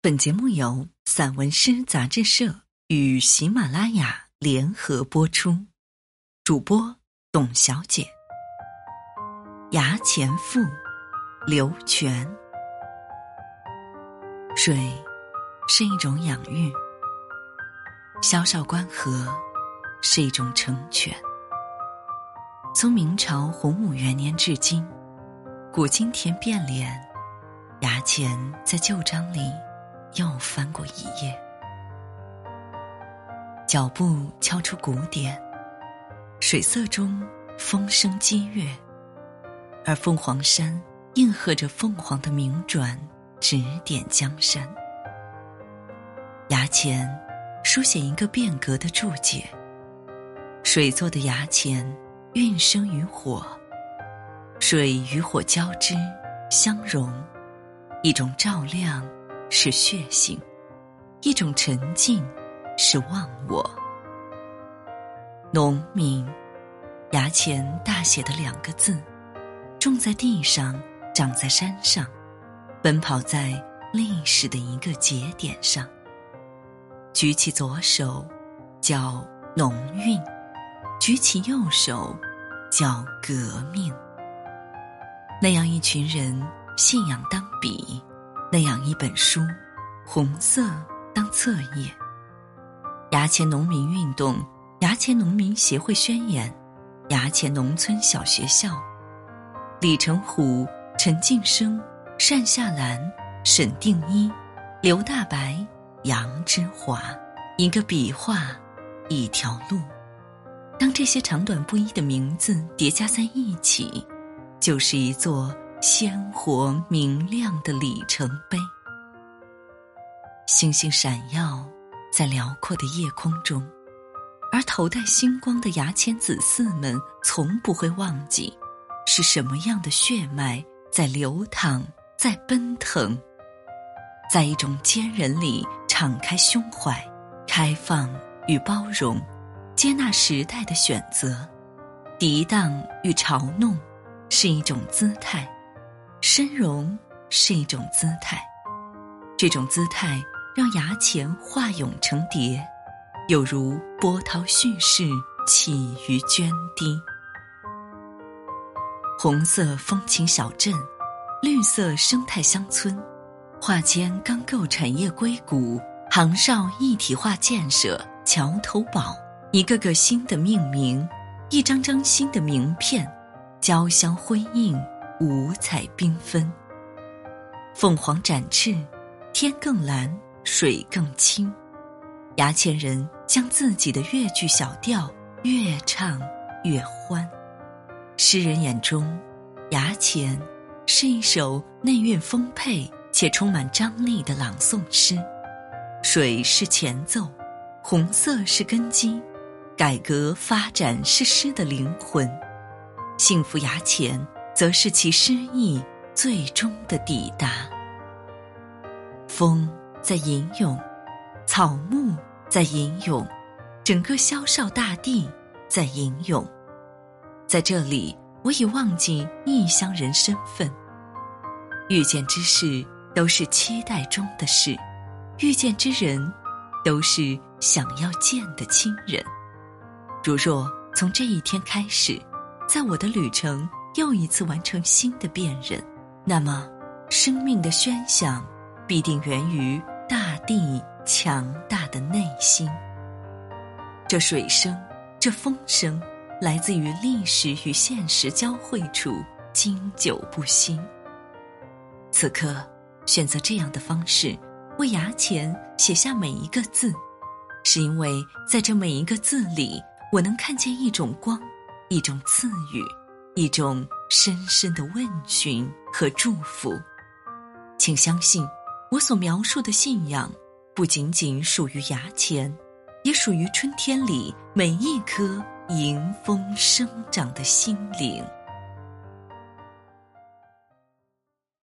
本节目由散文诗杂志社与喜马拉雅联合播出，主播董小姐。衙前赋，刘泉。水是一种养育，萧韶关河是一种成全。从明朝洪武元年至今，古今田变脸，衙前在旧章里。又翻过一页，脚步敲出鼓点，水色中风声激越，而凤凰山应和着凤凰的鸣转，指点江山。崖前书写一个变革的注解：水做的崖前，运生于火，水与火交织相融，一种照亮。是血性，一种沉静，是忘我。农民，牙前大写的两个字，种在地上，长在山上，奔跑在历史的一个节点上。举起左手，叫农运；举起右手，叫革命。那样一群人，信仰当笔。那样一本书，红色当册页。衙前农民运动，衙前农民协会宣言，衙前农村小学校。李成虎、陈晋生、单夏兰、沈定一、刘大白、杨之华，一个笔画，一条路。当这些长短不一的名字叠加在一起，就是一座。鲜活明亮的里程碑，星星闪耀在辽阔的夜空中，而头戴星光的牙签子嗣们从不会忘记，是什么样的血脉在流淌，在奔腾，在一种坚韧里敞开胸怀，开放与包容，接纳时代的选择，涤荡与嘲弄，是一种姿态。深融是一种姿态，这种姿态让牙前化蛹成蝶，有如波涛蓄势起于涓滴。红色风情小镇，绿色生态乡村，化纤钢构产业硅谷，杭绍一体化建设，桥头堡，一个个新的命名，一张张新的名片，交相辉映。五彩缤纷，凤凰展翅，天更蓝，水更清。牙签人将自己的越剧小调越唱越欢。诗人眼中，牙签是一首内蕴丰沛且充满张力的朗诵诗。水是前奏，红色是根基，改革发展是诗的灵魂。幸福牙签。则是其诗意最终的抵达。风在吟咏，草木在吟咏，整个萧韶大地在吟咏。在这里，我已忘记异乡人身份。遇见之事都是期待中的事，遇见之人都是想要见的亲人。如若从这一天开始，在我的旅程。又一次完成新的辨认，那么生命的喧响必定源于大地强大的内心。这水声，这风声，来自于历史与现实交汇处，经久不息。此刻，选择这样的方式为牙前写下每一个字，是因为在这每一个字里，我能看见一种光，一种赐予。一种深深的问询和祝福，请相信，我所描述的信仰，不仅仅属于牙签，也属于春天里每一颗迎风生长的心灵。